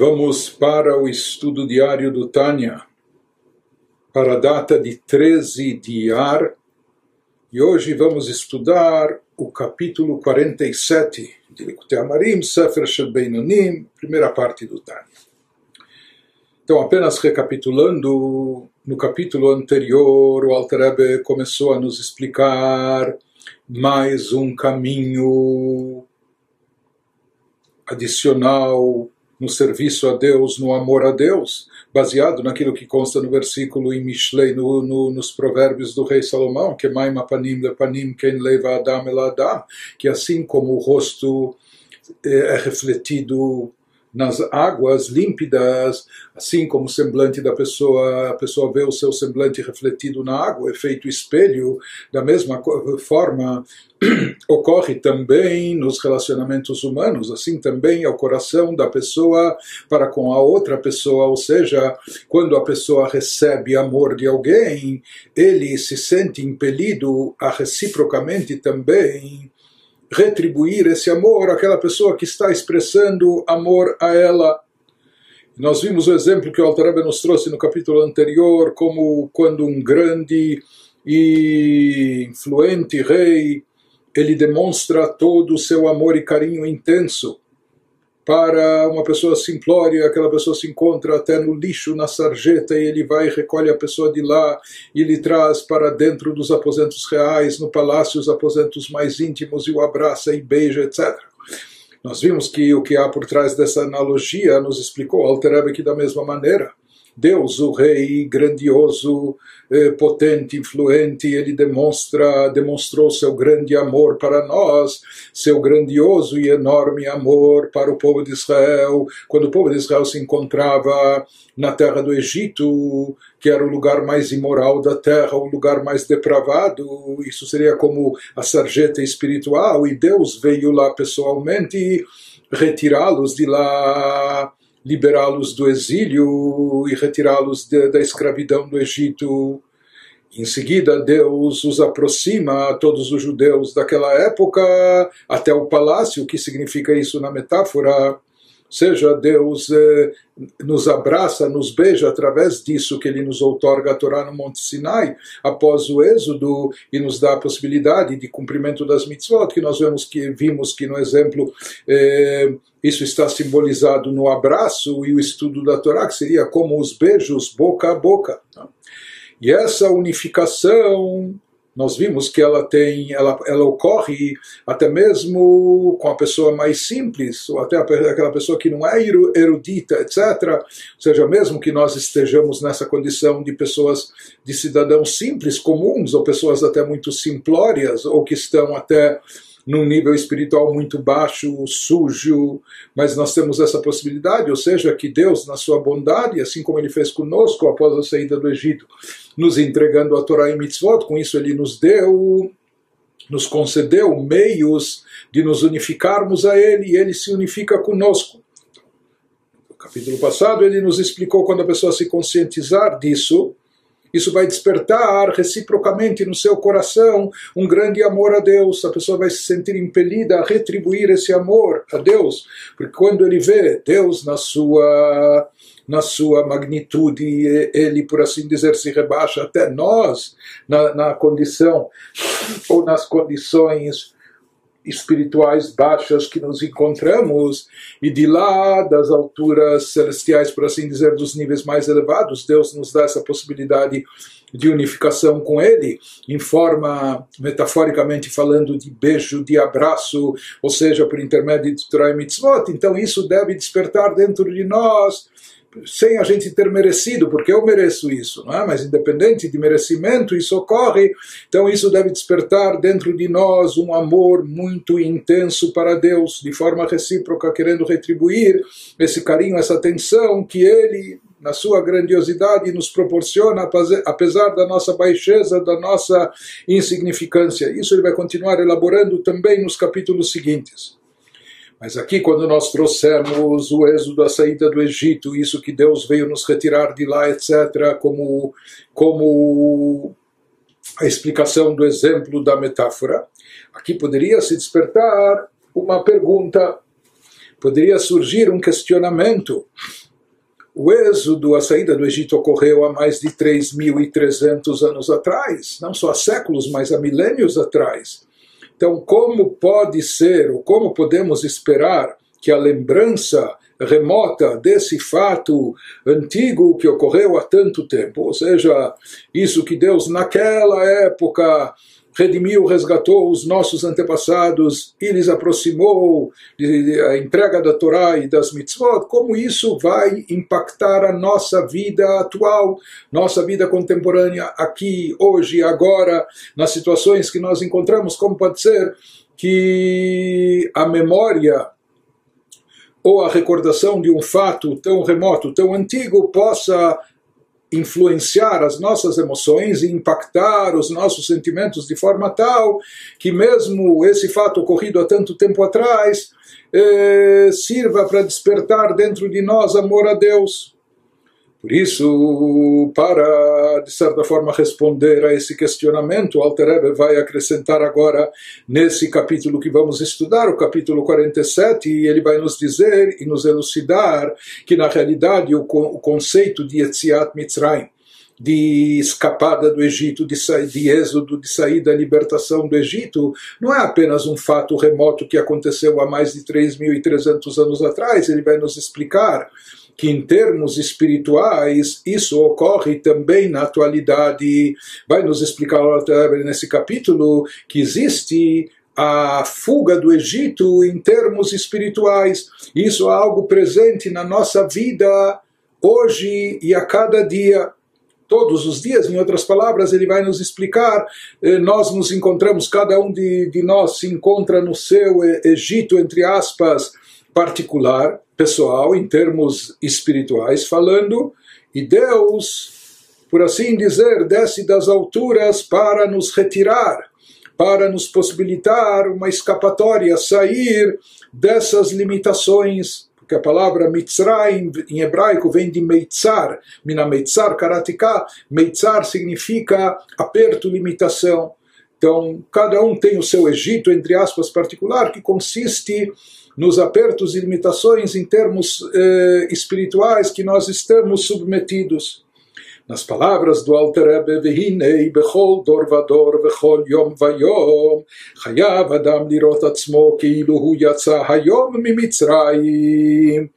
Vamos para o estudo diário do Tânia, para a data de 13 de Ar, e hoje vamos estudar o capítulo 47 de Likutei Amarim, Sefer Shel Beinonim, primeira parte do Tânia. Então, apenas recapitulando, no capítulo anterior, o Alter Rebbe começou a nos explicar mais um caminho adicional no serviço a Deus, no amor a Deus, baseado naquilo que consta no versículo em Mishlei, no, no, nos provérbios do rei Salomão, que Maim Panim Panim Ken Leva Adam El Adam, que assim como o rosto é, é refletido nas águas límpidas, assim como o semblante da pessoa, a pessoa vê o seu semblante refletido na água, efeito espelho, da mesma forma ocorre também nos relacionamentos humanos, assim também é o coração da pessoa para com a outra pessoa, ou seja, quando a pessoa recebe amor de alguém, ele se sente impelido a reciprocamente também retribuir esse amor àquela pessoa que está expressando amor a ela. Nós vimos o exemplo que o Altareba nos trouxe no capítulo anterior, como quando um grande e influente rei ele demonstra todo o seu amor e carinho intenso para uma pessoa simplória, aquela pessoa se encontra até no lixo, na sarjeta, e ele vai e recolhe a pessoa de lá e lhe traz para dentro dos aposentos reais, no palácio, os aposentos mais íntimos, e o abraça e beija, etc. Nós vimos que o que há por trás dessa analogia nos explicou Alter que da mesma maneira. Deus, o Rei grandioso, eh, potente, influente, ele demonstra, demonstrou seu grande amor para nós, seu grandioso e enorme amor para o povo de Israel, quando o povo de Israel se encontrava na terra do Egito, que era o lugar mais imoral da terra, o lugar mais depravado, isso seria como a sarjeta espiritual, e Deus veio lá pessoalmente retirá-los de lá liberá-los do exílio e retirá-los da escravidão do Egito. Em seguida, Deus os aproxima, todos os judeus daquela época, até o palácio, o que significa isso na metáfora? Seja, Deus eh, nos abraça, nos beija através disso que Ele nos outorga a Torá no Monte Sinai, após o êxodo, e nos dá a possibilidade de cumprimento das mitzvot, que nós vemos que, vimos que no exemplo eh, isso está simbolizado no abraço e o estudo da Torá, que seria como os beijos boca a boca. E essa unificação nós vimos que ela tem, ela, ela ocorre até mesmo com a pessoa mais simples, ou até aquela pessoa que não é erudita, etc. Ou seja, mesmo que nós estejamos nessa condição de pessoas, de cidadãos simples, comuns, ou pessoas até muito simplórias, ou que estão até num nível espiritual muito baixo, sujo, mas nós temos essa possibilidade, ou seja, que Deus, na sua bondade, assim como ele fez conosco após a saída do Egito, nos entregando a Torá e Mitzvot, com isso ele nos deu nos concedeu meios de nos unificarmos a Ele e Ele se unifica conosco. No capítulo passado ele nos explicou quando a pessoa se conscientizar disso, isso vai despertar reciprocamente no seu coração um grande amor a Deus. A pessoa vai se sentir impelida a retribuir esse amor a Deus, porque quando ele vê Deus na sua na sua magnitude, ele, por assim dizer, se rebaixa até nós na, na condição ou nas condições espirituais baixas que nos encontramos e de lá das alturas celestiais, por assim dizer, dos níveis mais elevados, Deus nos dá essa possibilidade de unificação com Ele, em forma, metaforicamente falando, de beijo, de abraço, ou seja, por intermédio de Torah e Mitzvot. Então isso deve despertar dentro de nós sem a gente ter merecido, porque eu mereço isso, não é? mas independente de merecimento, isso ocorre, então isso deve despertar dentro de nós um amor muito intenso para Deus, de forma recíproca, querendo retribuir esse carinho, essa atenção que Ele, na sua grandiosidade, nos proporciona, apesar da nossa baixeza, da nossa insignificância. Isso ele vai continuar elaborando também nos capítulos seguintes. Mas aqui, quando nós trouxemos o êxodo, a saída do Egito, isso que Deus veio nos retirar de lá, etc., como, como a explicação do exemplo da metáfora, aqui poderia se despertar uma pergunta. poderia surgir um questionamento. O êxodo, a saída do Egito ocorreu há mais de 3.300 anos atrás, não só há séculos, mas há milênios atrás. Então, como pode ser, ou como podemos esperar que a lembrança remota desse fato antigo que ocorreu há tanto tempo, ou seja, isso que Deus naquela época redimiu, resgatou os nossos antepassados e lhes aproximou da entrega da Torá e das mitzvot, como isso vai impactar a nossa vida atual, nossa vida contemporânea, aqui, hoje, agora, nas situações que nós encontramos, como pode ser que a memória ou a recordação de um fato tão remoto, tão antigo, possa influenciar as nossas emoções e impactar os nossos sentimentos de forma tal que mesmo esse fato ocorrido há tanto tempo atrás eh, sirva para despertar dentro de nós amor a Deus. Por isso, para, de certa forma, responder a esse questionamento, Alter vai acrescentar agora, nesse capítulo que vamos estudar, o capítulo 47, e ele vai nos dizer e nos elucidar que, na realidade, o, o conceito de Etziat Mitzrayim, de escapada do Egito, de, de êxodo, de saída, libertação do Egito, não é apenas um fato remoto que aconteceu há mais de 3.300 anos atrás, ele vai nos explicar que em termos espirituais isso ocorre também na atualidade. Vai nos explicar nesse capítulo que existe a fuga do Egito em termos espirituais. Isso é algo presente na nossa vida hoje e a cada dia. Todos os dias, em outras palavras, ele vai nos explicar. Eh, nós nos encontramos, cada um de, de nós se encontra no seu eh, Egito, entre aspas, particular, pessoal, em termos espirituais falando, e Deus, por assim dizer, desce das alturas para nos retirar, para nos possibilitar uma escapatória, sair dessas limitações porque a palavra Mitzrayim em hebraico vem de Meitzar, Mina Meitzar Karatika, Meitzar significa aperto, limitação. Então, cada um tem o seu Egito, entre aspas, particular, que consiste nos apertos e limitações em termos eh, espirituais que nós estamos submetidos. Nas palavras do Alter Rebbe, bechol dor vador vechol yom vayom, Hayav adam lirot atzmo keilu hu yatsa hayom mimitzrayim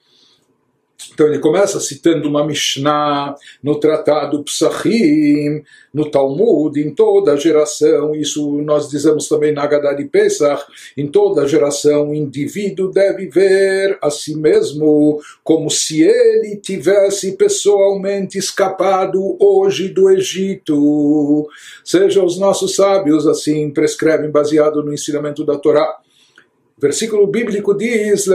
então ele começa citando uma Mishnah no tratado Psachim, no Talmud, em toda geração, isso nós dizemos também na Haggadah de Pesach, em toda geração o indivíduo deve ver a si mesmo como se ele tivesse pessoalmente escapado hoje do Egito. Seja os nossos sábios assim prescrevem baseado no ensinamento da Torá versículo bíblico diz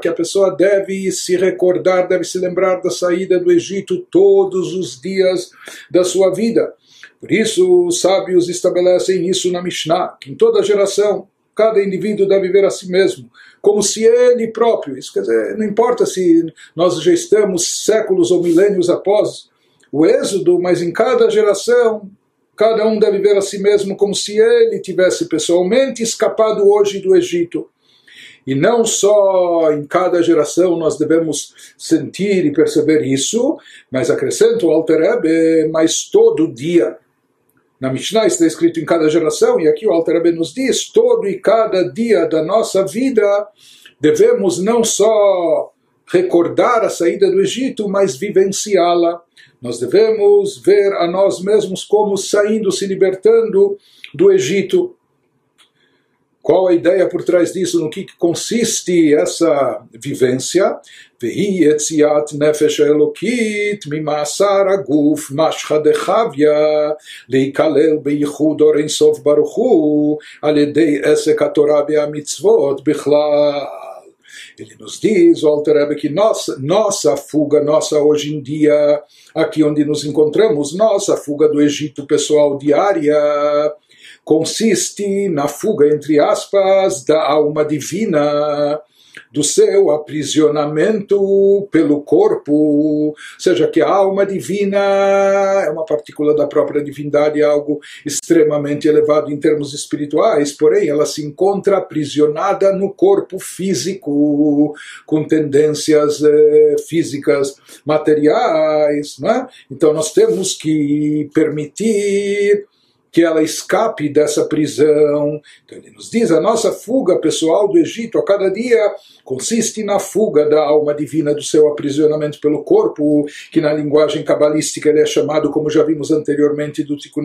que a pessoa deve se recordar, deve se lembrar da saída do Egito todos os dias da sua vida. Por isso, os sábios estabelecem isso na Mishnah, que em toda geração, cada indivíduo deve ver a si mesmo, como se ele próprio, isso quer dizer, não importa se nós já estamos séculos ou milênios após o êxodo, mas em cada geração Cada um deve ver a si mesmo como se ele tivesse pessoalmente escapado hoje do Egito. E não só em cada geração nós devemos sentir e perceber isso, mas acrescento Alter Ebe, mas todo dia. Na Mishnah está escrito em cada geração, e aqui o Alter Ebe nos diz, todo e cada dia da nossa vida devemos não só recordar a saída do Egito, mas vivenciá-la. Nós devemos ver a nós mesmos como saindo, se libertando do Egito. Qual a ideia por trás disso? No que consiste essa vivência? nefesh elokit mimasar aguf mashchadechavya leikalel beichud orensof baruchu ele nos diz, o Alter que nossa, nossa fuga, nossa hoje em dia, aqui onde nos encontramos, nossa fuga do Egito pessoal diária, consiste na fuga, entre aspas, da alma divina, do seu aprisionamento pelo corpo, ou seja, que a alma divina é uma partícula da própria divindade, é algo extremamente elevado em termos espirituais, porém ela se encontra aprisionada no corpo físico, com tendências eh, físicas materiais. Né? Então nós temos que permitir que ela escape dessa prisão. Então ele nos diz: a nossa fuga pessoal do Egito a cada dia consiste na fuga da alma divina do seu aprisionamento pelo corpo, que na linguagem cabalística ele é chamado, como já vimos anteriormente do Tikkun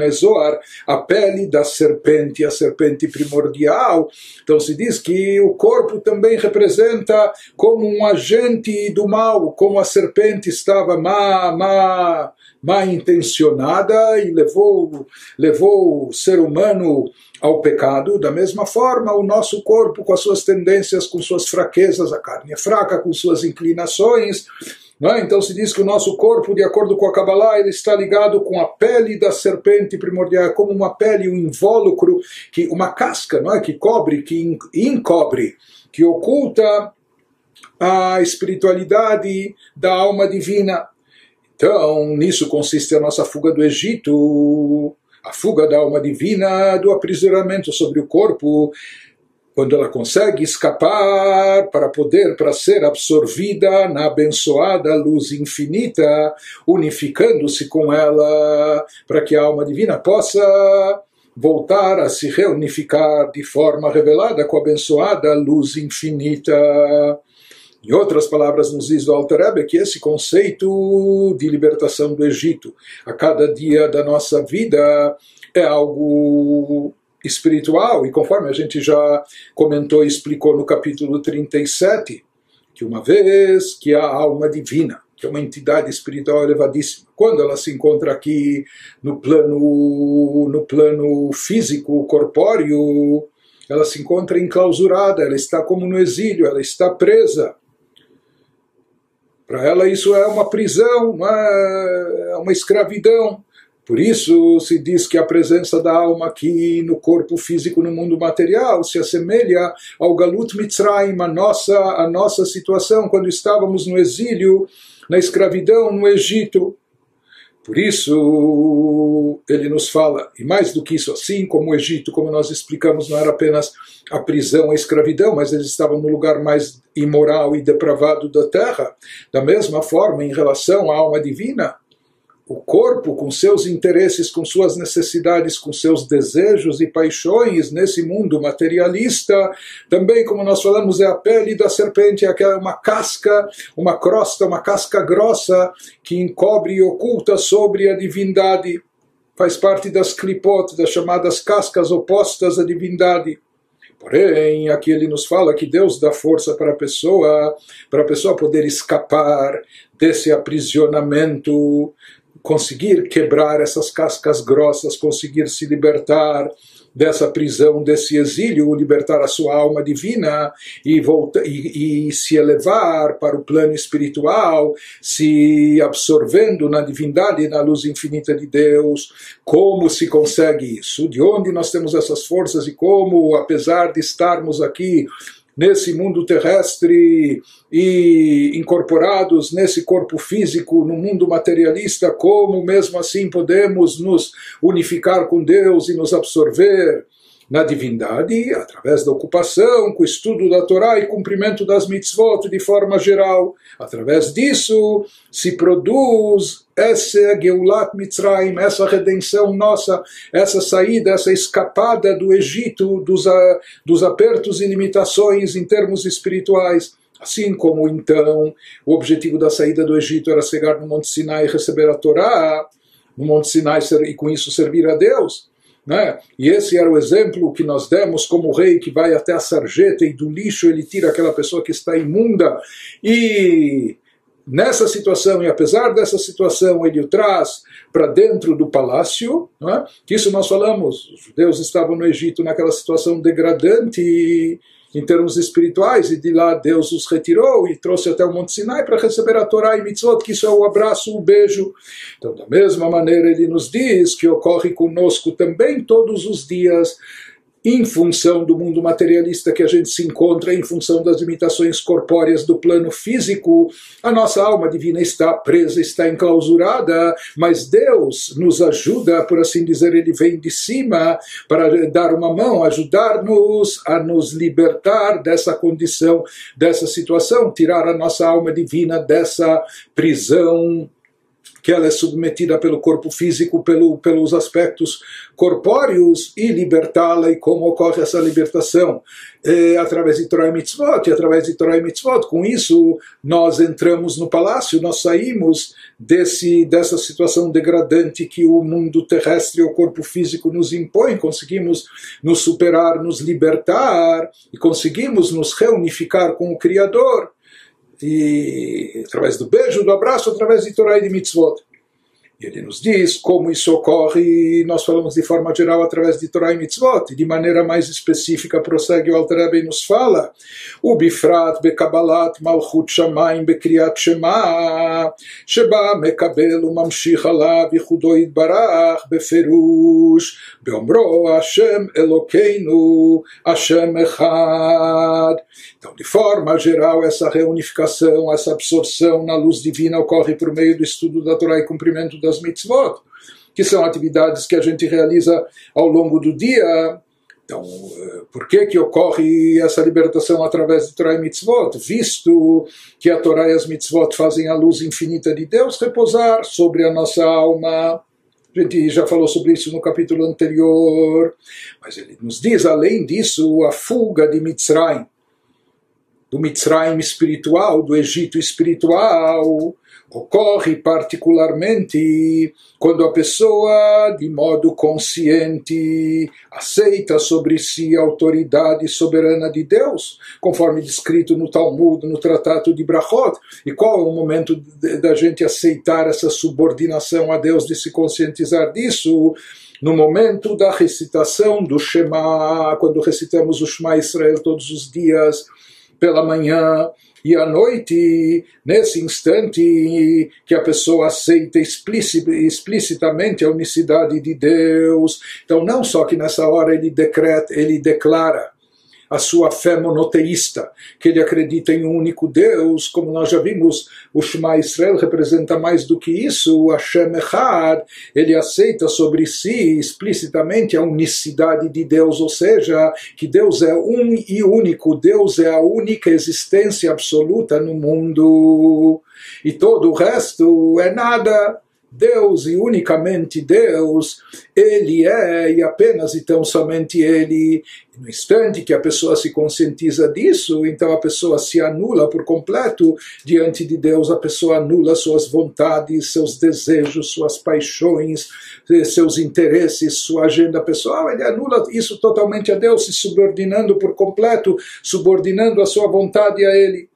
a pele da serpente, a serpente primordial. Então se diz que o corpo também representa como um agente do mal, como a serpente estava má, má mal intencionada e levou, levou o ser humano ao pecado. Da mesma forma, o nosso corpo, com as suas tendências, com suas fraquezas, a carne é fraca, com suas inclinações. É? Então se diz que o nosso corpo, de acordo com a Kabbalah, ele está ligado com a pele da serpente primordial, como uma pele, um invólucro, que, uma casca não é? que cobre, que encobre, que oculta a espiritualidade da alma divina. Então, nisso consiste a nossa fuga do Egito, a fuga da alma divina do aprisionamento sobre o corpo, quando ela consegue escapar para poder, para ser absorvida na abençoada luz infinita, unificando-se com ela, para que a alma divina possa voltar a se reunificar de forma revelada com a abençoada luz infinita. Em outras palavras, nos diz o Alter Rebbe que esse conceito de libertação do Egito a cada dia da nossa vida é algo espiritual, e conforme a gente já comentou e explicou no capítulo 37, que uma vez que a alma divina, que é uma entidade espiritual elevadíssima, quando ela se encontra aqui no plano, no plano físico, corpóreo, ela se encontra enclausurada, ela está como no exílio, ela está presa. Para ela isso é uma prisão, uma, é uma escravidão. Por isso se diz que a presença da alma aqui no corpo físico, no mundo material, se assemelha ao Galut Mitzrayim, a nossa, a nossa situação quando estávamos no exílio, na escravidão no Egito. Por isso, ele nos fala, e mais do que isso, assim como o Egito, como nós explicamos, não era apenas a prisão, a escravidão, mas eles estavam no lugar mais imoral e depravado da terra. Da mesma forma, em relação à alma divina, o corpo, com seus interesses, com suas necessidades, com seus desejos e paixões nesse mundo materialista, também, como nós falamos, é a pele da serpente, é uma casca, uma crosta, uma casca grossa que encobre e oculta sobre a divindade. Faz parte das clipot, das chamadas cascas opostas à divindade. Porém, aqui ele nos fala que Deus dá força para a pessoa, para a pessoa poder escapar desse aprisionamento, conseguir quebrar essas cascas grossas, conseguir se libertar dessa prisão, desse exílio, libertar a sua alma divina e, voltar, e, e, se elevar para o plano espiritual, se absorvendo na divindade e na luz infinita de Deus. Como se consegue isso? De onde nós temos essas forças e como, apesar de estarmos aqui nesse mundo terrestre e incorporados nesse corpo físico, no mundo materialista, como mesmo assim podemos nos unificar com Deus e nos absorver na divindade, através da ocupação, com o estudo da Torá e cumprimento das mitzvot de forma geral. Através disso se produz essa Geulat Mitzrayim, essa redenção nossa, essa saída, essa escapada do Egito, dos, dos apertos e limitações em termos espirituais. Assim como então o objetivo da saída do Egito era chegar no Monte Sinai e receber a Torá, no Monte Sinai e com isso servir a Deus. Né? E esse era o exemplo que nós demos como rei que vai até a sarjeta e do lixo ele tira aquela pessoa que está imunda e nessa situação, e apesar dessa situação, ele o traz para dentro do palácio, é? que isso nós falamos, os judeus estavam no Egito naquela situação degradante em termos espirituais, e de lá Deus os retirou e trouxe até o Monte Sinai para receber a Torá e Mitzvot, que isso é o abraço, o beijo. Então, da mesma maneira, ele nos diz que ocorre conosco também todos os dias em função do mundo materialista que a gente se encontra, em função das limitações corpóreas do plano físico, a nossa alma divina está presa, está enclausurada, mas Deus nos ajuda, por assim dizer, ele vem de cima para dar uma mão, ajudar-nos a nos libertar dessa condição, dessa situação, tirar a nossa alma divina dessa prisão que ela é submetida pelo corpo físico, pelo, pelos aspectos corpóreos e libertá-la. E como ocorre essa libertação? É, através de Torah e Mitzvot, e através de Torah e Mitzvot. Com isso, nós entramos no palácio, nós saímos desse, dessa situação degradante que o mundo terrestre, o corpo físico nos impõe, conseguimos nos superar, nos libertar e conseguimos nos reunificar com o Criador e através do beijo, do abraço, através de Torah e de mitzvot. E ele nos diz como isso ocorre, e nós falamos de forma geral através de Torah e Mitzvot, e de maneira mais específica prossegue o Alter Rebbe e nos fala, o Bifrat bekabalat malchut shamayim bekriat shema, sheba mekabel umamshich alav yichudo yitbarach beferush, beomro Hashem Elokeinu, Hashem Echad. Então, de forma geral, essa reunificação, essa absorção na luz divina ocorre por meio do estudo da Torá e cumprimento das mitzvot, que são atividades que a gente realiza ao longo do dia. Então, eh, por que, que ocorre essa libertação através de Torá e mitzvot? Visto que a Torá e as mitzvot fazem a luz infinita de Deus repousar sobre a nossa alma. A gente já falou sobre isso no capítulo anterior, mas ele nos diz, além disso, a fuga de Mitzrayim, do Mitzrayim espiritual, do Egito espiritual, ocorre particularmente quando a pessoa, de modo consciente, aceita sobre si a autoridade soberana de Deus, conforme descrito no Talmud, no Tratado de Brachot. E qual é o momento da gente aceitar essa subordinação a Deus, de se conscientizar disso? no momento da recitação do Shema, quando recitamos o Shema Israel todos os dias, pela manhã e à noite, nesse instante que a pessoa aceita explicitamente a unicidade de Deus. Então, não só que nessa hora ele decreta, ele declara a sua fé monoteísta, que ele acredita em um único Deus, como nós já vimos, o Shema Israel representa mais do que isso, o Hashem Echad, ele aceita sobre si explicitamente a unicidade de Deus, ou seja, que Deus é um e único, Deus é a única existência absoluta no mundo, e todo o resto é nada. Deus e unicamente Deus, Ele é e apenas e tão somente Ele. No instante que a pessoa se conscientiza disso, então a pessoa se anula por completo diante de Deus, a pessoa anula suas vontades, seus desejos, suas paixões, seus interesses, sua agenda pessoal, ele anula isso totalmente a Deus, se subordinando por completo, subordinando a sua vontade a Ele.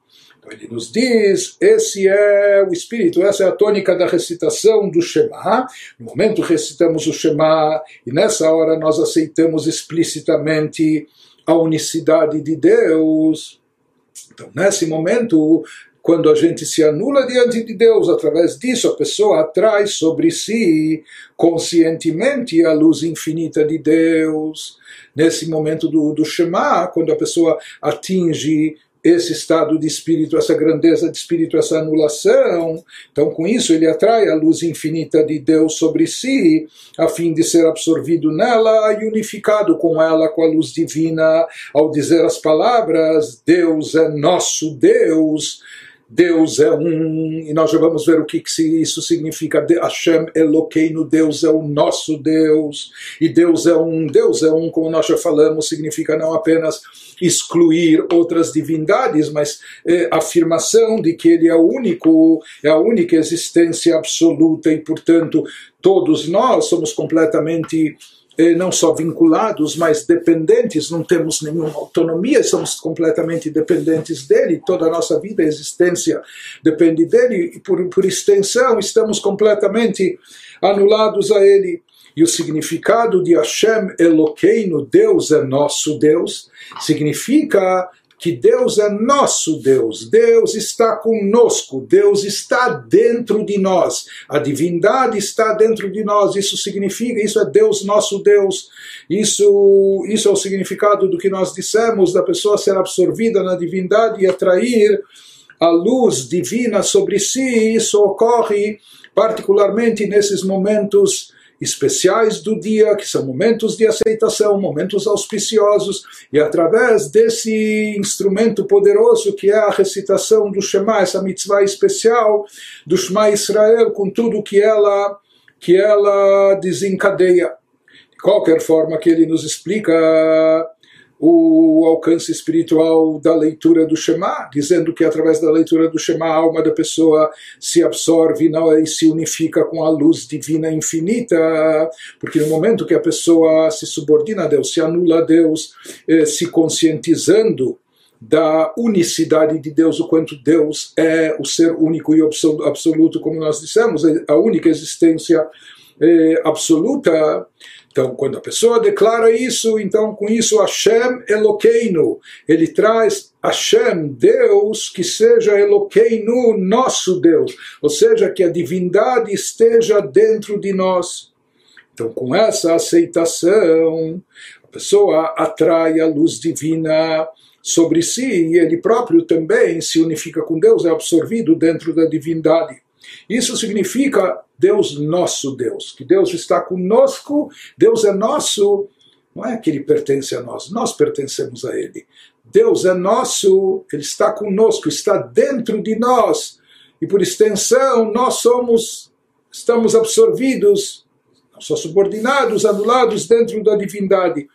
Ele nos diz, esse é o espírito, essa é a tônica da recitação do Shema. No momento recitamos o Shema e nessa hora nós aceitamos explicitamente a unicidade de Deus. Então, nesse momento, quando a gente se anula diante de Deus, através disso a pessoa atrai sobre si conscientemente a luz infinita de Deus. Nesse momento do, do Shema, quando a pessoa atinge esse estado de espírito, essa grandeza de espírito, essa anulação. Então, com isso, ele atrai a luz infinita de Deus sobre si, a fim de ser absorvido nela e unificado com ela, com a luz divina, ao dizer as palavras: Deus é nosso Deus. Deus é um, e nós já vamos ver o que, que isso significa. Hashem Eloqueino, Deus é o nosso Deus, e Deus é um, Deus é um, como nós já falamos, significa não apenas excluir outras divindades, mas é, afirmação de que Ele é o único, é a única existência absoluta, e portanto todos nós somos completamente não só vinculados, mas dependentes, não temos nenhuma autonomia, somos completamente dependentes dele, toda a nossa vida, existência depende dele, e por, por extensão estamos completamente anulados a ele. E o significado de Hashem Eloqueino, Deus é nosso Deus, significa que Deus é nosso Deus, Deus está conosco, Deus está dentro de nós, a divindade está dentro de nós, isso significa, isso é Deus nosso Deus, isso, isso é o significado do que nós dissemos, da pessoa ser absorvida na divindade e atrair a luz divina sobre si, isso ocorre particularmente nesses momentos especiais do dia, que são momentos de aceitação, momentos auspiciosos, e através desse instrumento poderoso que é a recitação do Shema, essa mitzvah especial do Shema Israel, com tudo que ela, que ela desencadeia. De qualquer forma que ele nos explica o alcance espiritual da leitura do Shema, dizendo que através da leitura do Shema a alma da pessoa se absorve e se unifica com a luz divina infinita, porque no momento que a pessoa se subordina a Deus, se anula a Deus, eh, se conscientizando da unicidade de Deus, o quanto Deus é o ser único e absoluto, como nós dissemos, a única existência eh, absoluta, então, quando a pessoa declara isso, então com isso Hashem Eloqueinu, ele traz Hashem, Deus, que seja Eloqueinu, nosso Deus, ou seja, que a divindade esteja dentro de nós. Então, com essa aceitação, a pessoa atrai a luz divina sobre si e ele próprio também se unifica com Deus, é absorvido dentro da divindade. Isso significa Deus nosso Deus, que Deus está conosco, Deus é nosso, não é que ele pertence a nós, nós pertencemos a ele. Deus é nosso, ele está conosco, está dentro de nós, e por extensão nós somos, estamos absorvidos, só subordinados, anulados dentro da divindade.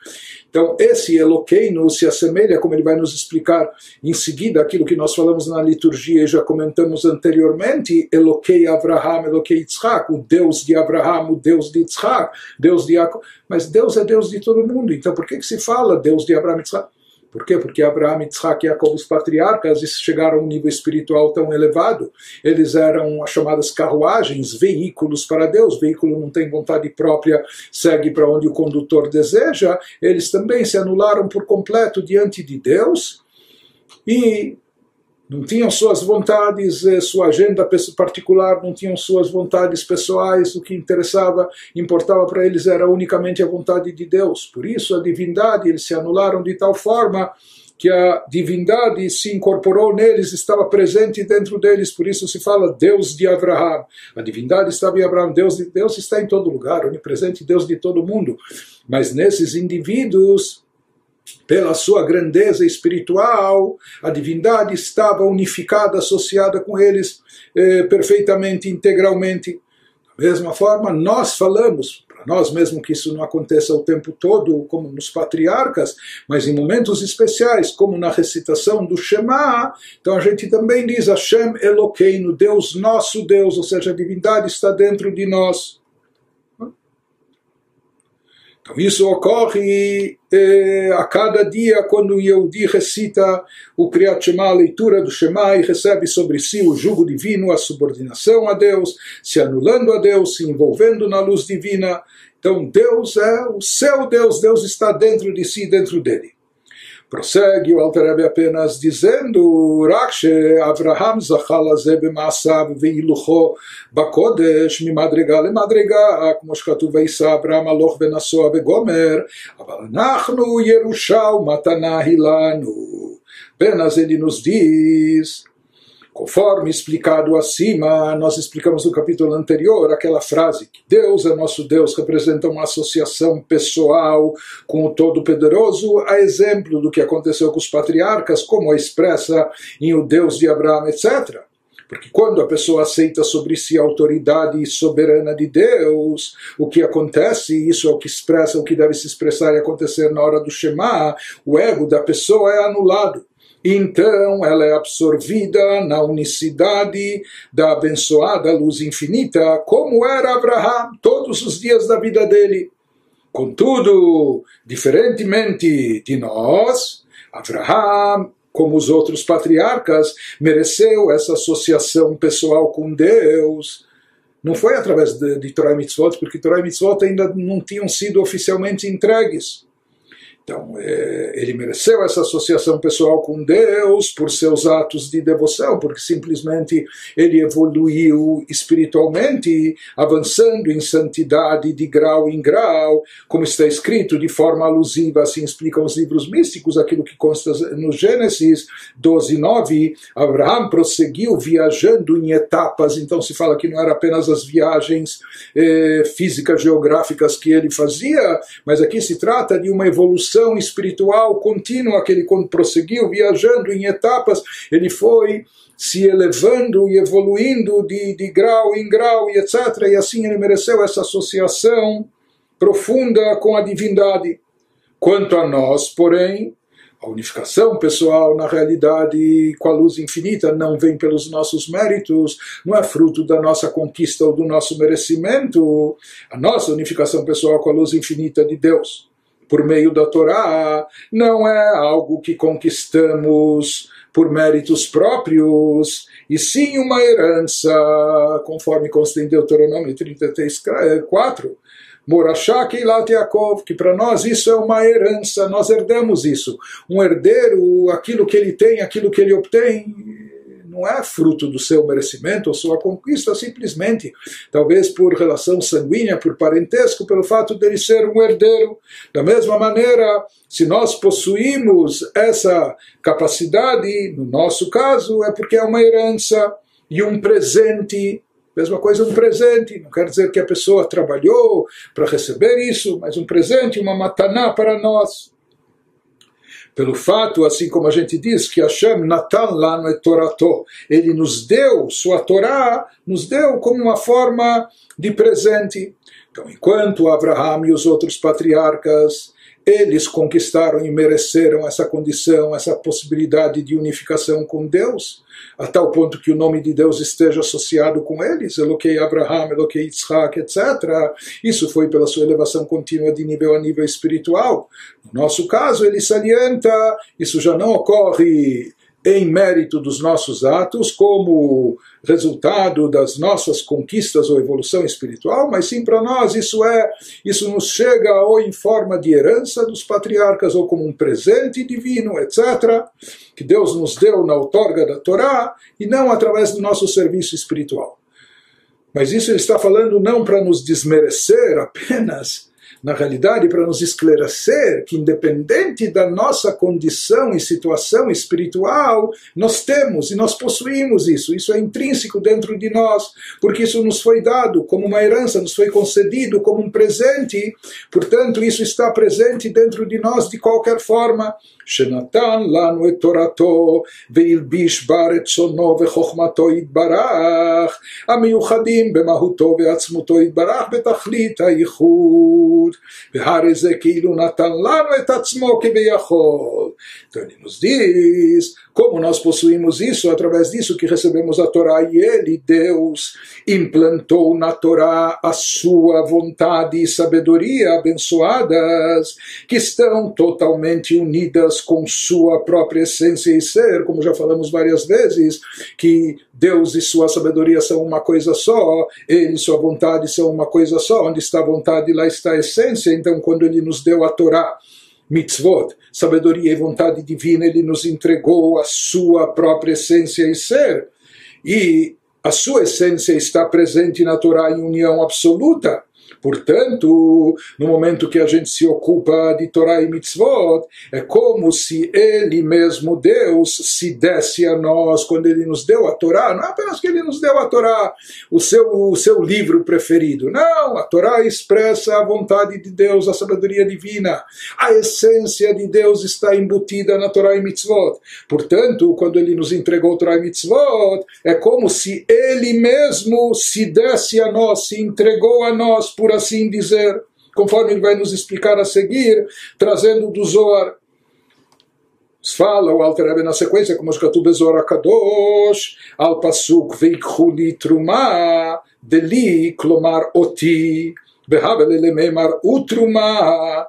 Então, esse Eloqueino se assemelha, como ele vai nos explicar em seguida, aquilo que nós falamos na liturgia e já comentamos anteriormente, Eloquei Abraham, Eloquei Yitzhak, o Deus de Abraham, o Deus de Yitzhak, Deus de Jacob. Mas Deus é Deus de todo mundo, então por que, que se fala Deus de Abraham e Yitzhak? Por quê? Porque Abraão, Isaac e Jacob, os patriarcas, chegaram a um nível espiritual tão elevado. Eles eram as chamadas carruagens, veículos para Deus. O veículo não tem vontade própria, segue para onde o condutor deseja. Eles também se anularam por completo diante de Deus e não tinham suas vontades, eh, sua agenda particular, não tinham suas vontades pessoais, o que interessava, importava para eles era unicamente a vontade de Deus. Por isso a divindade, eles se anularam de tal forma que a divindade se incorporou neles, estava presente dentro deles, por isso se fala Deus de Abraão. A divindade estava em Abraão, Deus, Deus está em todo lugar, onipresente Deus de todo mundo. Mas nesses indivíduos, pela sua grandeza espiritual, a divindade estava unificada, associada com eles eh, perfeitamente, integralmente. Da mesma forma, nós falamos, para nós mesmo que isso não aconteça o tempo todo, como nos patriarcas, mas em momentos especiais, como na recitação do Shema, então a gente também diz Hashem Eloqueino, Deus nosso Deus, ou seja, a divindade está dentro de nós. Então isso ocorre a cada dia quando o Yehudi recita o Kriyat Shema, a leitura do Shema e recebe sobre si o jugo divino, a subordinação a Deus, se anulando a Deus, se envolvendo na luz divina. Então Deus é o seu Deus, Deus está dentro de si, dentro dele. Prossegue o Alter apenas dizendo, Rakshe Avraham zachal הזה במעשיו והילוכו בקודש ממדרגה למדרגה, כמו שכתוב וישא אברהם הלוך ונסוע וגומר, אבל אנחנו ירושה ומתנה היא לנו. Apenas ele nos diz Conforme explicado acima, nós explicamos no capítulo anterior aquela frase que Deus é nosso Deus, representa uma associação pessoal com o Todo-Poderoso, a exemplo do que aconteceu com os patriarcas, como a expressa em o Deus de Abraão, etc. Porque quando a pessoa aceita sobre si a autoridade soberana de Deus, o que acontece, isso é o que expressa, o que deve se expressar e acontecer na hora do Shema, o ego da pessoa é anulado então ela é absorvida na unicidade da abençoada luz infinita, como era Abraham todos os dias da vida dele. Contudo, diferentemente de nós, Abraham, como os outros patriarcas, mereceu essa associação pessoal com Deus. Não foi através de, de Torah e Mitzvot, porque Torah e Mitzvot ainda não tinham sido oficialmente entregues. Então, é, ele mereceu essa associação pessoal com Deus por seus atos de devoção, porque simplesmente ele evoluiu espiritualmente, avançando em santidade de grau em grau, como está escrito de forma alusiva, assim explicam os livros místicos, aquilo que consta no Gênesis 12, 9. Abraão prosseguiu viajando em etapas, então se fala que não era apenas as viagens eh, físicas, geográficas que ele fazia, mas aqui se trata de uma evolução evolução espiritual contínua que ele prosseguiu viajando em etapas, ele foi se elevando e evoluindo de, de grau em grau e etc. E assim ele mereceu essa associação profunda com a divindade. Quanto a nós, porém, a unificação pessoal na realidade com a luz infinita não vem pelos nossos méritos, não é fruto da nossa conquista ou do nosso merecimento. A nossa unificação pessoal com a luz infinita de Deus por meio da Torá, não é algo que conquistamos por méritos próprios, e sim uma herança, conforme consta em Deuteronômio 34, Morachá Keilat Yaakov, que para nós isso é uma herança, nós herdamos isso. Um herdeiro, aquilo que ele tem, aquilo que ele obtém, não é fruto do seu merecimento ou sua conquista, simplesmente, talvez por relação sanguínea, por parentesco, pelo fato de ele ser um herdeiro. Da mesma maneira, se nós possuímos essa capacidade, no nosso caso, é porque é uma herança e um presente. Mesma coisa um presente, não quer dizer que a pessoa trabalhou para receber isso, mas um presente, uma mataná para nós pelo fato, assim como a gente diz, que Hashem Natan lá no Torato, ele nos deu, sua Torá, nos deu como uma forma de presente. Então, enquanto Abraham e os outros patriarcas eles conquistaram e mereceram essa condição, essa possibilidade de unificação com Deus, a tal ponto que o nome de Deus esteja associado com eles, Eloquei Abraham, Eloquei Yitzhak, etc. Isso foi pela sua elevação contínua de nível a nível espiritual. No nosso caso, ele salienta, isso já não ocorre em mérito dos nossos atos, como resultado das nossas conquistas ou evolução espiritual, mas sim para nós isso é, isso nos chega ou em forma de herança dos patriarcas ou como um presente divino, etc., que Deus nos deu na outorga da Torá e não através do nosso serviço espiritual. Mas isso ele está falando não para nos desmerecer apenas na realidade, para nos esclarecer que, independente da nossa condição e situação espiritual, nós temos e nós possuímos isso. Isso é intrínseco dentro de nós, porque isso nos foi dado como uma herança, nos foi concedido como um presente. Portanto, isso está presente dentro de nós de qualquer forma. שנתן לנו את תורתו והלביש בה רצונו וחוכמתו יתברך, המיוחדים במהותו ועצמותו יתברך בתכלית הייחוד. Então ele nos diz como nós possuímos isso, através disso que recebemos a Torá. E ele, Deus, implantou na Torá a sua vontade e sabedoria abençoadas, que estão totalmente unidas com sua própria essência e ser, como já falamos várias vezes, que Deus e sua sabedoria são uma coisa só, ele e sua vontade são uma coisa só, onde está a vontade, lá está a essência, então quando ele nos deu a Torá, mitzvot, sabedoria e vontade divina, ele nos entregou a sua própria essência e ser. E a sua essência está presente na Torá em união absoluta. Portanto, no momento que a gente se ocupa de Torá e Mitzvot, é como se Ele mesmo, Deus, se desse a nós quando Ele nos deu a Torá. Não é apenas que Ele nos deu a Torá, o seu, o seu livro preferido. Não, a Torá expressa a vontade de Deus, a sabedoria divina. A essência de Deus está embutida na Torá e Mitzvot. Portanto, quando Ele nos entregou Torá e Mitzvot, é como se Ele mesmo se desse a nós, se entregou a nós por assim dizer, conforme ele vai nos explicar a seguir, trazendo do Zohar. Fala o Alter Rebbe na sequência, como os Katubezor Akadosh, Al Pasuk Veikhuni Truma, Deli Klomar Oti, Behabel Elememar Utruma.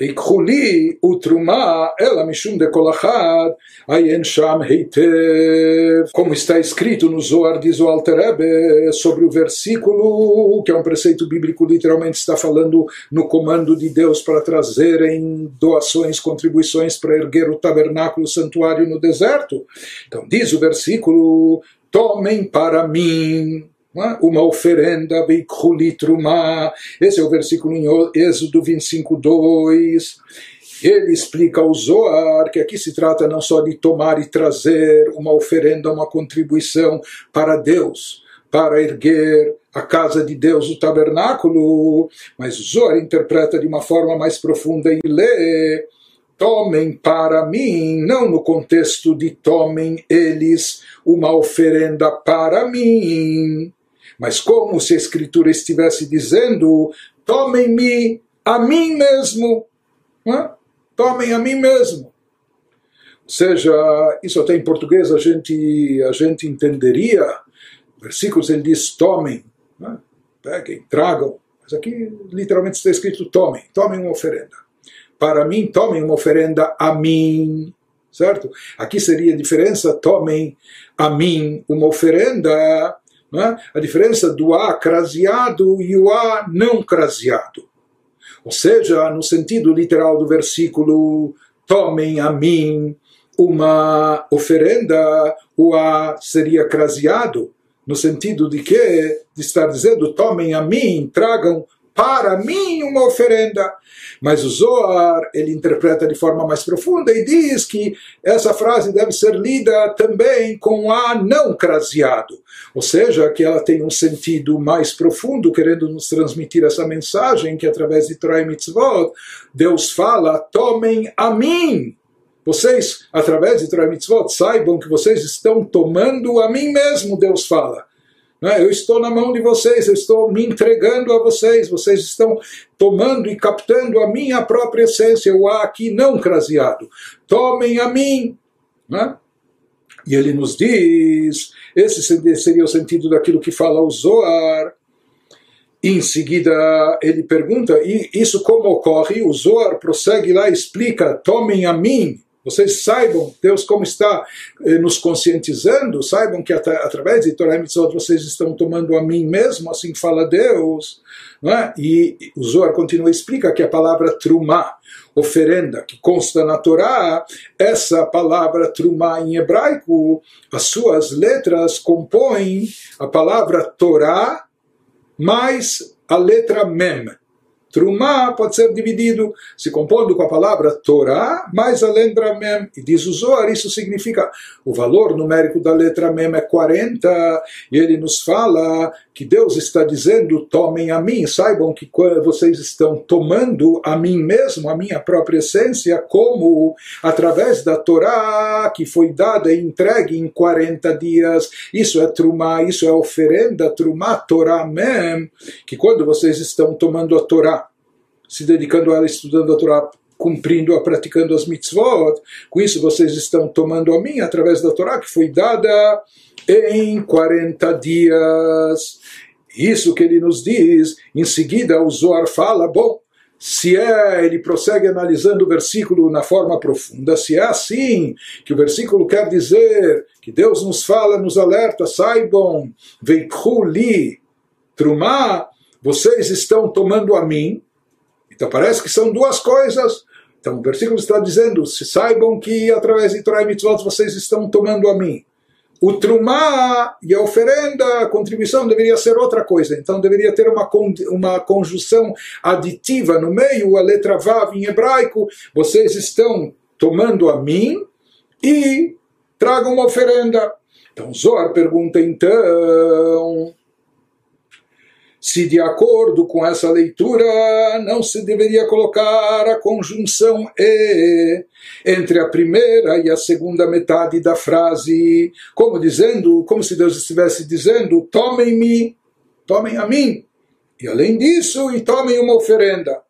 ויקחו לי ותרומה אלא משום דכל אחד עיין שם היטב. Como está escrito no Zohar, diz o Alter Rebbe, sobre o versículo, que é um preceito bíblico, literalmente está falando no comando de Deus para trazerem doações, contribuições para erguer o tabernáculo, o santuário no deserto. Então diz o versículo, tomem para mim uma oferenda, trumá. Esse é o versículo em Êxodo 25, 2. Ele explica ao Zoar que aqui se trata não só de tomar e trazer uma oferenda, uma contribuição para Deus, para erguer a casa de Deus, o tabernáculo, mas Zoar interpreta de uma forma mais profunda e lê tomem para mim, não no contexto de tomem eles uma oferenda para mim, mas como se a Escritura estivesse dizendo: tomem-me a mim mesmo. Tomem a mim mesmo. Ou seja, isso até em português a gente, a gente entenderia. Versículos ele diz: tomem, peguem, tragam. Mas aqui literalmente está escrito: tomem, tomem uma oferenda. Para mim, tomem uma oferenda a mim. Certo? Aqui seria a diferença: tomem a mim uma oferenda é? a diferença do A craseado e o A não craseado. Ou seja, no sentido literal do versículo, tomem a mim uma oferenda, o A seria craseado, no sentido de que, de estar dizendo, tomem a mim, tragam para mim uma oferenda. Mas o Zohar, ele interpreta de forma mais profunda e diz que essa frase deve ser lida também com a não craseado. Ou seja, que ela tem um sentido mais profundo, querendo nos transmitir essa mensagem que através de Torah Mitzvot, Deus fala, tomem a mim. Vocês, através de Torah Mitzvot, saibam que vocês estão tomando a mim mesmo, Deus fala. Né? Eu estou na mão de vocês, eu estou me entregando a vocês, vocês estão tomando e captando a minha própria essência, o A aqui não craseado. Tomem a mim. Né? E ele nos diz, esse seria o sentido daquilo que fala o Zoar. Em seguida, ele pergunta, e isso como ocorre? O Zoar prossegue lá e explica, tomem a mim vocês saibam, Deus como está eh, nos conscientizando, saibam que at através de Torah e Mitzvot vocês estão tomando a mim mesmo, assim fala Deus. Não é? E o Zohar continua e explica que a palavra trumá, oferenda, que consta na Torá, essa palavra trumá em hebraico, as suas letras compõem a palavra Torá mais a letra Mem. Trumá pode ser dividido, se compondo com a palavra Torá, mais a letra Mem. E diz o Zohar, isso significa o valor numérico da letra Mem é 40, e ele nos fala que Deus está dizendo: tomem a mim, saibam que vocês estão tomando a mim mesmo, a minha própria essência, como através da Torá que foi dada e entregue em 40 dias. Isso é Trumá, isso é oferenda, Trumá, Torá Mem, que quando vocês estão tomando a Torá, se dedicando a ela, estudando a Torá, cumprindo-a, praticando as mitzvot. Com isso vocês estão tomando a mim através da Torá que foi dada em 40 dias. Isso que ele nos diz. Em seguida, o Zohar fala: bom, se é, ele prossegue analisando o versículo na forma profunda, se é assim que o versículo quer dizer que Deus nos fala, nos alerta, saibam, veikuli, trumá, vocês estão tomando a mim, então parece que são duas coisas. Então o versículo está dizendo: se saibam que através de Torah e Mitzvot vocês estão tomando a mim. O trumá e a oferenda, a contribuição deveria ser outra coisa. Então deveria ter uma, uma conjunção aditiva no meio, a letra Vav em hebraico. Vocês estão tomando a mim e tragam uma oferenda. Então Zohar pergunta então se de acordo com essa leitura não se deveria colocar a conjunção e entre a primeira e a segunda metade da frase, como dizendo, como se Deus estivesse dizendo: tomem-me, tomem a mim, e além disso, e tomem uma oferenda.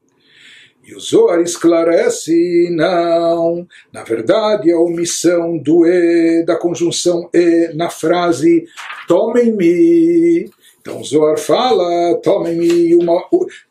E o Zohar esclarece, não, na verdade a omissão do e, da conjunção e na frase tomem-me Então Zohar fala, tomem-me uma,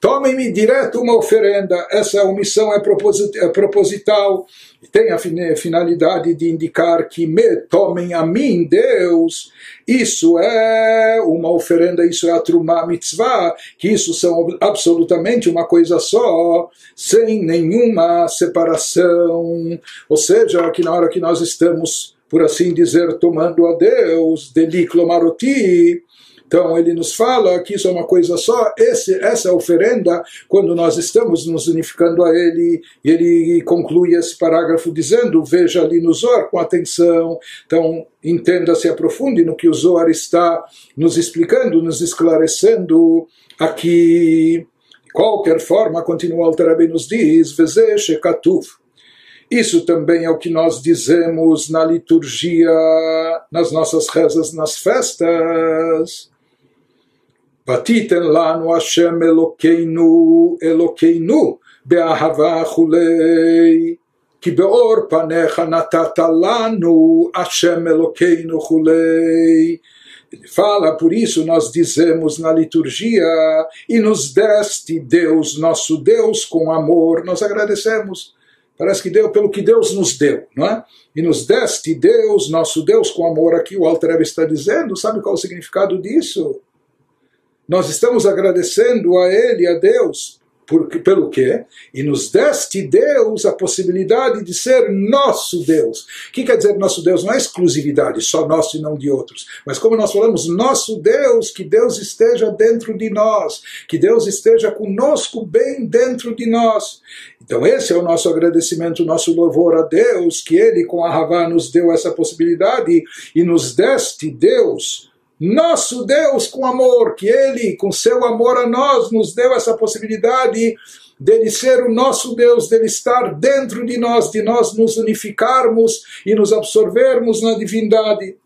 tomem-me direto uma oferenda. Essa omissão é, proposit, é proposital e tem a finalidade de indicar que me tomem a mim, Deus. Isso é uma oferenda, isso é a truma mitzvah, que isso são absolutamente uma coisa só, sem nenhuma separação. Ou seja, que na hora que nós estamos, por assim dizer, tomando a Deus, deliclomaroti, então ele nos fala que isso é uma coisa só, esse, essa oferenda, quando nós estamos nos unificando a ele, e ele conclui esse parágrafo dizendo, veja ali no Zohar com atenção, então entenda-se, aprofunde no que o Zohar está nos explicando, nos esclarecendo aqui. De qualquer forma, continua Rebbe nos diz, Veze Shekatuf. Isso também é o que nós dizemos na liturgia, nas nossas rezas, nas festas. ותיתן לנו השם אלוקינו אלוקינו באהבה וכולי כי באור פניך נתת לנו השם אלוקינו וכולי Ele fala, por isso nós dizemos na liturgia, e nos deste Deus, nosso Deus, com amor, nós agradecemos. Parece que deu pelo que Deus nos deu, não é? E nos deste Deus, nosso Deus, com amor. Aqui o Alter está dizendo, sabe qual é o significado disso? Nós estamos agradecendo a Ele, a Deus, por, pelo quê? E nos deste Deus a possibilidade de ser nosso Deus. O que quer dizer nosso Deus? Não é exclusividade, só nosso e não de outros. Mas como nós falamos, nosso Deus, que Deus esteja dentro de nós, que Deus esteja conosco bem dentro de nós. Então esse é o nosso agradecimento, o nosso louvor a Deus, que Ele com a Havá nos deu essa possibilidade e nos deste Deus nosso Deus com amor, que Ele, com seu amor a nós, nos deu essa possibilidade dele ser o nosso Deus, dele estar dentro de nós, de nós nos unificarmos e nos absorvermos na divindade.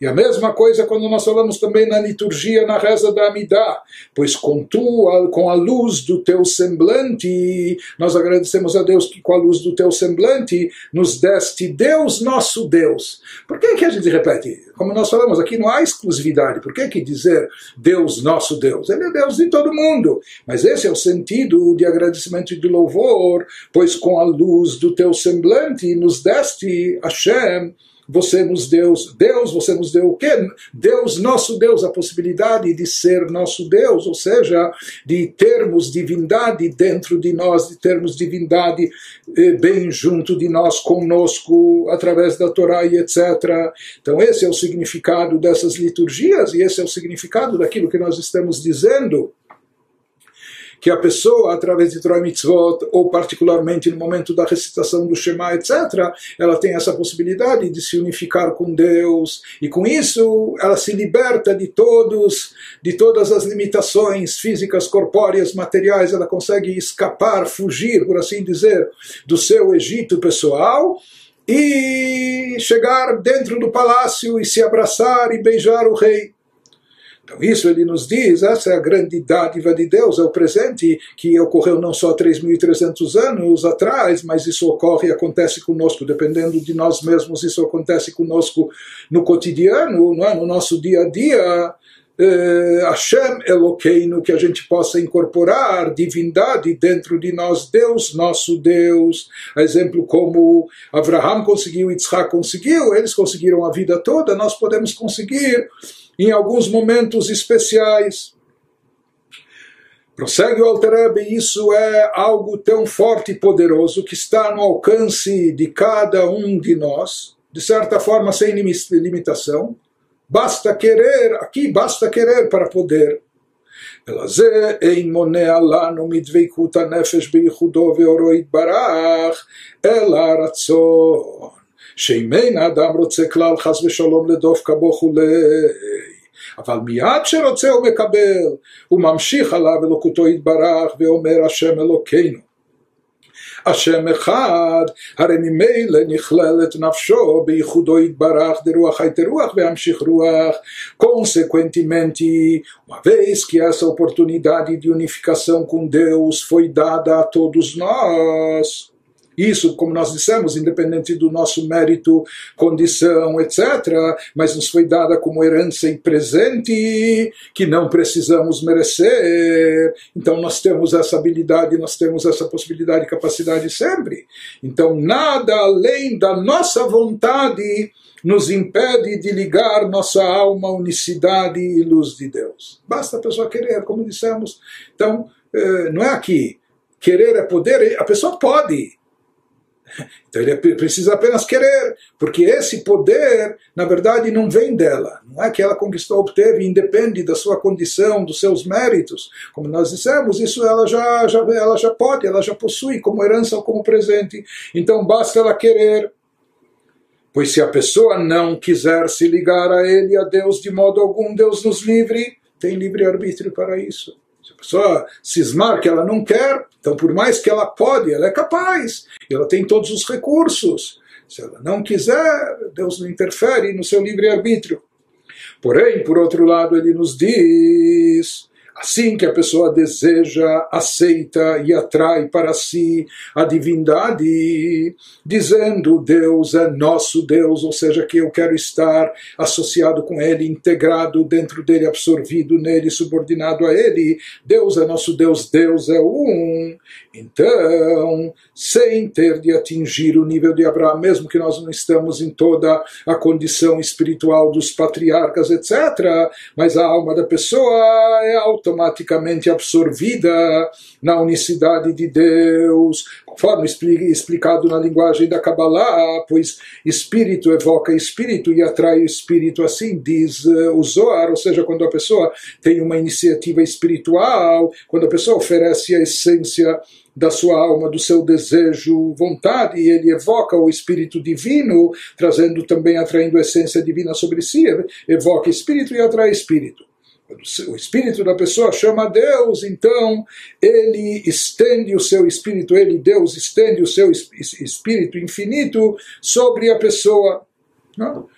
E a mesma coisa quando nós falamos também na liturgia, na reza da Amidá, pois com, tu, com a luz do teu semblante, nós agradecemos a Deus que com a luz do teu semblante nos deste Deus nosso Deus. Por que, que a gente repete? Como nós falamos aqui, não há exclusividade. Por que, que dizer Deus nosso Deus? Ele é Deus de todo mundo. Mas esse é o sentido de agradecimento e de louvor, pois com a luz do teu semblante nos deste Hashem você nos deu, Deus, você nos deu o quê? Deus, nosso Deus, a possibilidade de ser nosso Deus, ou seja, de termos divindade dentro de nós, de termos divindade eh, bem junto de nós, conosco, através da Torá e etc. Então, esse é o significado dessas liturgias e esse é o significado daquilo que nós estamos dizendo que a pessoa, através de Torah Mitzvot, ou particularmente no momento da recitação do Shema, etc., ela tem essa possibilidade de se unificar com Deus, e com isso ela se liberta de todos, de todas as limitações físicas, corpóreas, materiais, ela consegue escapar, fugir, por assim dizer, do seu Egito pessoal, e chegar dentro do palácio e se abraçar e beijar o rei. Então, isso ele nos diz, essa é a grande dádiva de Deus, é o presente que ocorreu não só 3.300 anos atrás, mas isso ocorre e acontece conosco, dependendo de nós mesmos, isso acontece conosco no cotidiano, não é? no nosso dia a dia. Eh, Hashem Eloqueino, que a gente possa incorporar divindade dentro de nós, Deus, nosso Deus. Exemplo como Abraham conseguiu, Yitzhak conseguiu, eles conseguiram a vida toda, nós podemos conseguir em alguns momentos especiais. Prossegue o Alterebe, isso é algo tão forte e poderoso que está no alcance de cada um de nós, de certa forma sem limitação. Basta querer, aqui basta querer para poder. אלא זה אין מונע לנו מדבקות הנפש בייחודו ואורו יתברך, אלא רצון. שאם אין האדם רוצה כלל חס ושלום לדופקה בו כולי, אבל מיד שרוצה הוא מקבל, הוא ממשיך עליו אלוקותו יתברך ואומר השם אלוקינו. השם אחד, הרי ממילא נכללת נפשו בייחודו יתברך דרוח הייתה רוח והמשיך רוח. Consequentemente, uma vez que essa oportunidade de unificação com Deus foi dada a todos nós, isso, como nós dissemos, independente do nosso mérito, condição, etc., mas nos foi dada como herança e presente que não precisamos merecer. Então nós temos essa habilidade, nós temos essa possibilidade e capacidade sempre. Então nada além da nossa vontade nos impede de ligar nossa alma à unicidade e luz de Deus. Basta a pessoa querer, como dissemos. Então, eh, não é aqui. Querer é poder, a pessoa pode. Então ele precisa apenas querer, porque esse poder, na verdade, não vem dela. Não é que ela conquistou, obteve, independe da sua condição, dos seus méritos. Como nós dissemos, isso ela já, já, ela já pode, ela já possui como herança ou como presente. Então basta ela querer. Pois se a pessoa não quiser se ligar a ele, a Deus, de modo algum, Deus nos livre, tem livre-arbítrio para isso. Pessoa cismar que ela não quer, então por mais que ela pode, ela é capaz, ela tem todos os recursos. Se ela não quiser, Deus não interfere no seu livre-arbítrio. Porém, por outro lado, ele nos diz Assim que a pessoa deseja, aceita e atrai para si a divindade, dizendo Deus é nosso Deus, ou seja, que eu quero estar associado com Ele, integrado dentro dele, absorvido nele, subordinado a Ele. Deus é nosso Deus, Deus é um. Então, sem ter de atingir o nível de Abraão, mesmo que nós não estamos em toda a condição espiritual dos patriarcas, etc., mas a alma da pessoa é automaticamente absorvida na unicidade de Deus, conforme explicado na linguagem da Kabbalah, pois espírito evoca espírito e atrai espírito, assim diz uh, o Zohar, ou seja, quando a pessoa tem uma iniciativa espiritual, quando a pessoa oferece a essência da sua alma, do seu desejo, vontade, e ele evoca o espírito divino, trazendo também, atraindo a essência divina sobre si, evoca espírito e atrai espírito. O espírito da pessoa chama a Deus, então ele estende o seu espírito, ele, Deus, estende o seu espírito infinito sobre a pessoa. Não?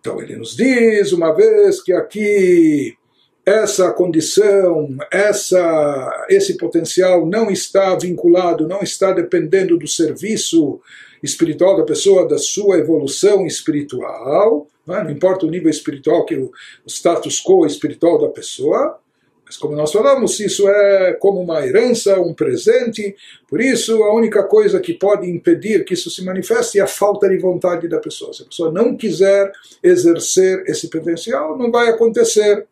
Então ele nos diz, uma vez que aqui essa condição, essa, esse potencial não está vinculado, não está dependendo do serviço espiritual da pessoa, da sua evolução espiritual, não, é? não importa o nível espiritual, que o, status quo espiritual da pessoa, mas como nós falamos, isso é como uma herança, um presente, por isso a única coisa que pode impedir que isso se manifeste é a falta de vontade da pessoa. Se a pessoa não quiser exercer esse potencial, não vai acontecer.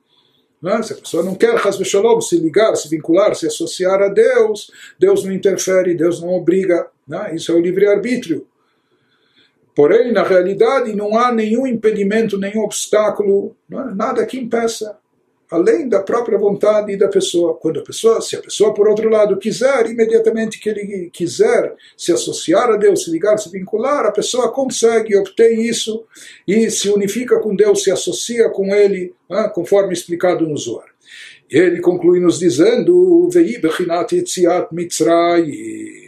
Né? Se a pessoa não quer, Shalom, se ligar, se vincular, se associar a Deus, Deus não interfere, Deus não obriga. Né? Isso é o livre-arbítrio. Porém, na realidade, não há nenhum impedimento, nenhum obstáculo, é? nada que impeça além da própria vontade da pessoa. Quando a pessoa, se a pessoa por outro lado quiser, imediatamente que ele quiser se associar a Deus, se ligar, se vincular, a pessoa consegue, obtém isso e se unifica com Deus, se associa com Ele, né, conforme explicado no Zohar. Ele conclui nos dizendo: "Vei bechinat yitziat Mitzrayim."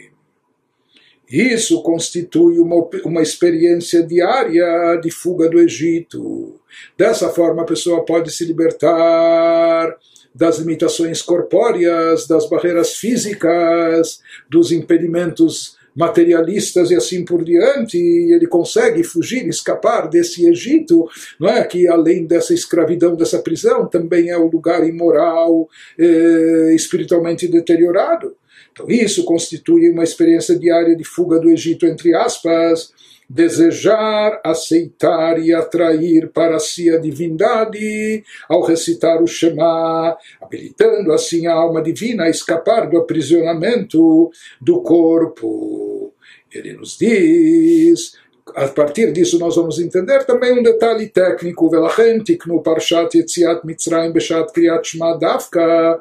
Isso constitui uma, uma experiência diária de fuga do Egito. Dessa forma, a pessoa pode se libertar das limitações corpóreas, das barreiras físicas, dos impedimentos materialistas e assim por diante, e ele consegue fugir, escapar desse Egito, não é? Que além dessa escravidão, dessa prisão, também é um lugar imoral, eh, espiritualmente deteriorado. Então, isso constitui uma experiência diária de fuga do Egito, entre aspas, desejar, aceitar e atrair para si a divindade ao recitar o Shema, habilitando assim a alma divina a escapar do aprisionamento do corpo. Ele nos diz a partir disso nós vamos entender também um detalhe técnico, ולכן תקנו פרשת יציאת מצרים בשעת קריאת שמע דווקא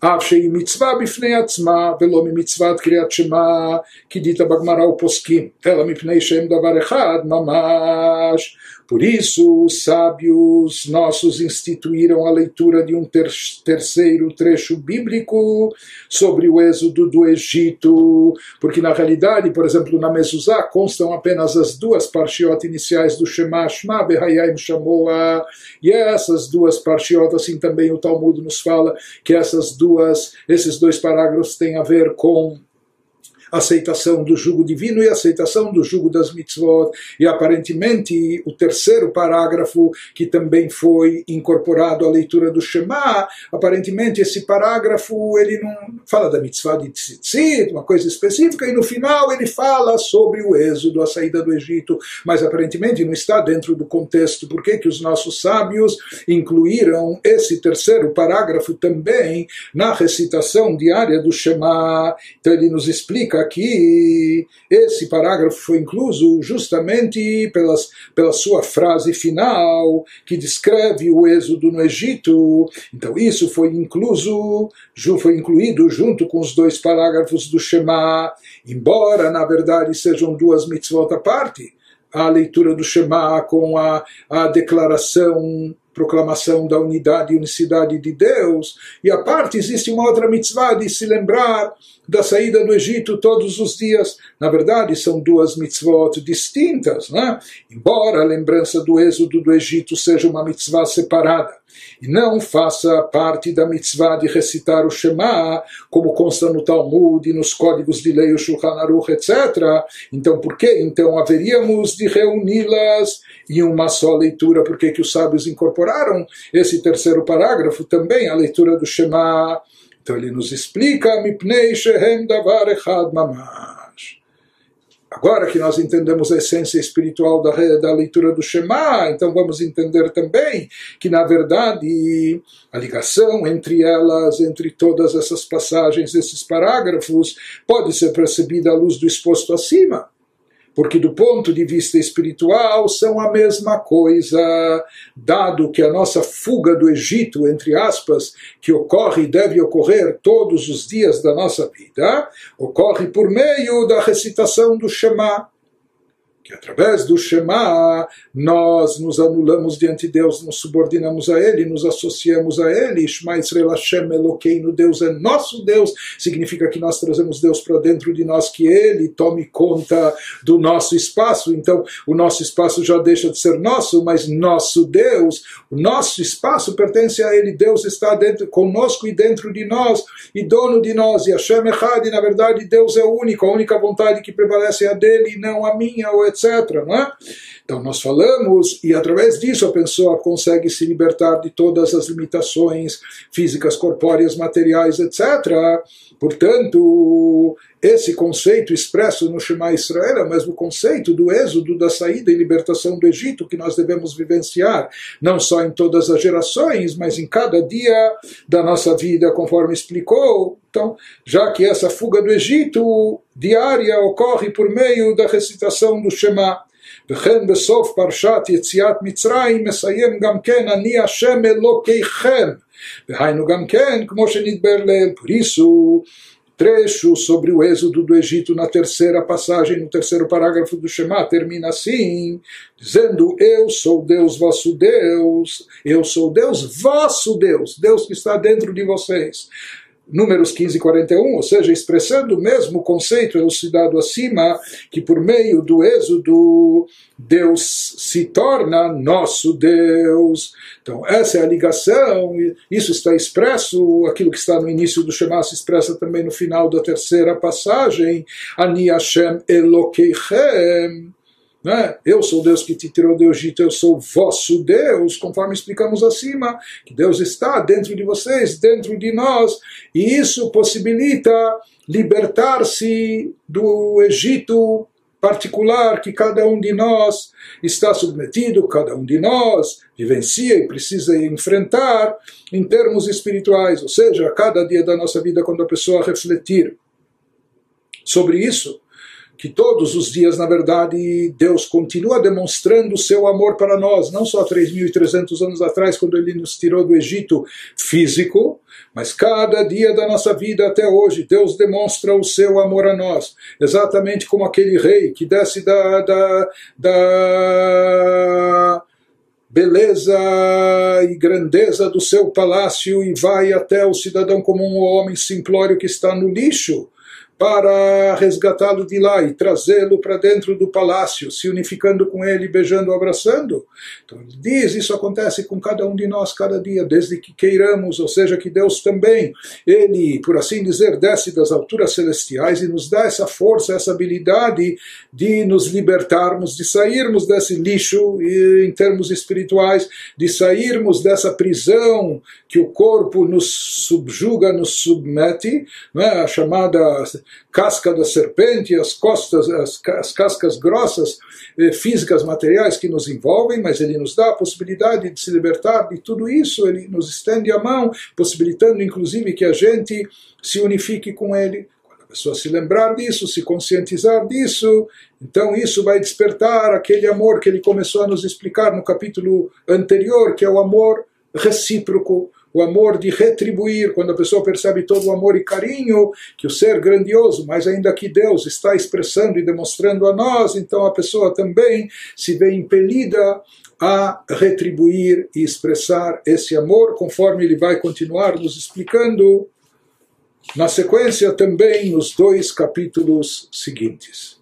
אף שהיא מצווה בפני עצמה ולא ממצוות קריאת שמע כדית בגמרא ופוסקים, אלא מפני שהם דבר אחד ממש Por isso, os sábios nossos instituíram a leitura de um ter terceiro trecho bíblico sobre o êxodo do Egito, porque na realidade, por exemplo, na Mezuzá constam apenas as duas parshiot iniciais do Shema, Shema Behayim Shamoa, e essas duas parshiot, assim também o Talmud nos fala que essas duas, esses dois parágrafos têm a ver com aceitação do jugo divino e aceitação do jugo das mitzvot. E aparentemente o terceiro parágrafo, que também foi incorporado à leitura do Shema, aparentemente esse parágrafo ele não fala da mitzvah de tzitzit, uma coisa específica, e no final ele fala sobre o êxodo, a saída do Egito, mas aparentemente não está dentro do contexto. Por que, que os nossos sábios incluíram esse terceiro parágrafo também na recitação diária do Shema? Então ele nos explica que esse parágrafo foi incluso justamente pelas, pela sua frase final, que descreve o êxodo no Egito. Então isso foi incluso, foi incluído junto com os dois parágrafos do Shema, embora na verdade sejam duas mitzvot à parte a leitura do Shema com a, a declaração, proclamação da unidade e unicidade de Deus, e a parte existe uma outra mitzvah de se lembrar da saída do Egito todos os dias. Na verdade, são duas mitzvot distintas, né? embora a lembrança do êxodo do Egito seja uma mitzvah separada e não faça parte da mitzvah de recitar o Shema, como consta no Talmud e nos códigos de lei, o Shulchan Aruch, etc. Então, por que? Então, haveríamos de reuni-las em uma só leitura, porque que os sábios incorporaram esse terceiro parágrafo também, a leitura do Shema. Então, ele nos explica, Mipnei Shehem Davar Echad Mamash. Agora que nós entendemos a essência espiritual da, da leitura do Shema, então vamos entender também que, na verdade, a ligação entre elas, entre todas essas passagens, esses parágrafos, pode ser percebida à luz do exposto acima porque do ponto de vista espiritual são a mesma coisa, dado que a nossa fuga do Egito, entre aspas, que ocorre e deve ocorrer todos os dias da nossa vida, ocorre por meio da recitação do Shema que através do Shema nós nos anulamos diante de Deus, nos subordinamos a Ele, nos associamos a Ele. Shema Israel Hashem Elokeinu, Deus é nosso Deus, significa que nós trazemos Deus para dentro de nós, que Ele tome conta do nosso espaço. Então, o nosso espaço já deixa de ser nosso, mas nosso Deus, o nosso espaço pertence a Ele. Deus está dentro, conosco e dentro de nós, e dono de nós. E Hashem Echad, na verdade Deus é único, a única vontade que prevalece é a dele, e não a minha, ou etc etc. Não é? Então nós falamos, e através disso a pessoa consegue se libertar de todas as limitações físicas, corpóreas, materiais, etc. Portanto, esse conceito expresso no Shema Israel é o mesmo conceito do êxodo, da saída e libertação do Egito que nós devemos vivenciar, não só em todas as gerações, mas em cada dia da nossa vida, conforme explicou. Então, já que essa fuga do Egito diária ocorre por meio da recitação do Shema, וכן בסוף פרשת יציאת מצרים מסיים גם כן אני השם אלוקיכם והיינו גם כן כמו שנדבר לעיל por isso trecho sobre o êxodo do Egito na terceira passagem, no terceiro parágrafo do Shema, termina assim, dizendo: Eu sou Deus, vosso Deus, eu sou Deus, vosso Deus, Deus que está dentro de vocês números 15 e 41, ou seja, expressando o mesmo conceito elucidado acima, que por meio do êxodo Deus se torna nosso Deus. Então, essa é a ligação, isso está expresso, aquilo que está no início do Shema se expressa também no final da terceira passagem, Ani Hashem Elokeichem. Né? Eu sou Deus que te tirou do Egito, eu sou vosso Deus, conforme explicamos acima, que Deus está dentro de vocês, dentro de nós, e isso possibilita libertar-se do Egito particular que cada um de nós está submetido, cada um de nós vivencia e precisa enfrentar em termos espirituais, ou seja, a cada dia da nossa vida, quando a pessoa refletir sobre isso, que todos os dias, na verdade, Deus continua demonstrando o seu amor para nós, não só 3.300 anos atrás, quando Ele nos tirou do Egito físico, mas cada dia da nossa vida até hoje, Deus demonstra o seu amor a nós, exatamente como aquele rei que desce da, da, da beleza e grandeza do seu palácio e vai até o cidadão comum, o homem simplório que está no lixo para resgatá-lo de lá e trazê-lo para dentro do palácio, se unificando com ele, beijando, abraçando. Então ele diz, isso acontece com cada um de nós cada dia, desde que queiramos, ou seja, que Deus também, ele, por assim dizer, desce das alturas celestiais e nos dá essa força, essa habilidade de nos libertarmos, de sairmos desse lixo em termos espirituais, de sairmos dessa prisão que o corpo nos subjuga, nos submete, é? a chamada casca da serpente, as costas, as, as cascas grossas eh, físicas, materiais que nos envolvem, mas ele nos dá a possibilidade de se libertar de tudo isso, ele nos estende a mão, possibilitando inclusive que a gente se unifique com ele. Quando a pessoa se lembrar disso, se conscientizar disso, então isso vai despertar aquele amor que ele começou a nos explicar no capítulo anterior, que é o amor recíproco, o amor de retribuir, quando a pessoa percebe todo o amor e carinho que o ser grandioso, mas ainda que Deus está expressando e demonstrando a nós, então a pessoa também se vê impelida a retribuir e expressar esse amor, conforme ele vai continuar nos explicando na sequência também nos dois capítulos seguintes.